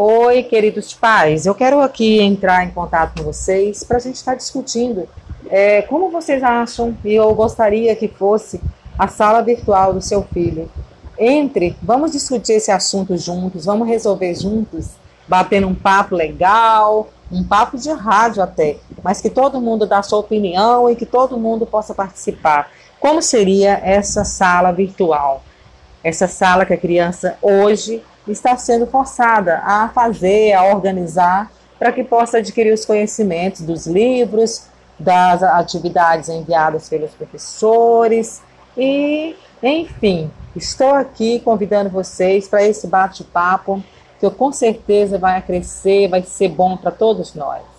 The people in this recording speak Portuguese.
Oi, queridos pais. Eu quero aqui entrar em contato com vocês para a gente estar tá discutindo é, como vocês acham, e eu gostaria que fosse a sala virtual do seu filho. Entre, vamos discutir esse assunto juntos, vamos resolver juntos, batendo um papo legal, um papo de rádio até, mas que todo mundo dá sua opinião e que todo mundo possa participar. Como seria essa sala virtual? Essa sala que a criança hoje está sendo forçada a fazer, a organizar, para que possa adquirir os conhecimentos dos livros, das atividades enviadas pelos professores e, enfim, estou aqui convidando vocês para esse bate-papo que eu, com certeza vai crescer, vai ser bom para todos nós.